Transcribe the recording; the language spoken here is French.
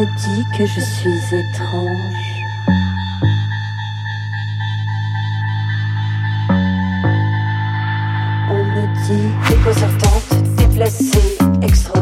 me dit que je suis étrange. On me dit déconcertante, déplacée, extraordinaire.